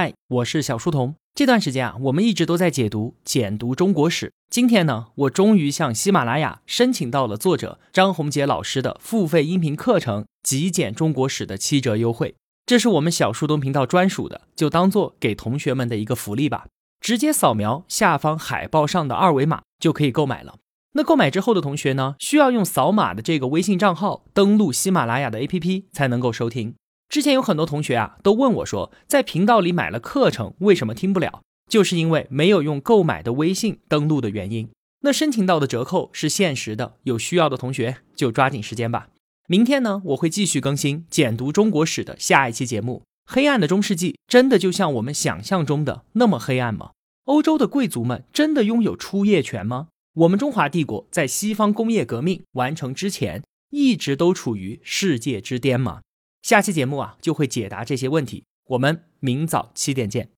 嗨，我是小书童。这段时间啊，我们一直都在解读、简读中国史。今天呢，我终于向喜马拉雅申请到了作者张宏杰老师的付费音频课程《极简中国史》的七折优惠，这是我们小书童频道专属的，就当做给同学们的一个福利吧。直接扫描下方海报上的二维码就可以购买了。那购买之后的同学呢，需要用扫码的这个微信账号登录喜马拉雅的 APP 才能够收听。之前有很多同学啊，都问我说，在频道里买了课程，为什么听不了？就是因为没有用购买的微信登录的原因。那申请到的折扣是限时的，有需要的同学就抓紧时间吧。明天呢，我会继续更新简读中国史的下一期节目。黑暗的中世纪真的就像我们想象中的那么黑暗吗？欧洲的贵族们真的拥有出业权吗？我们中华帝国在西方工业革命完成之前，一直都处于世界之巅吗？下期节目啊，就会解答这些问题。我们明早七点见。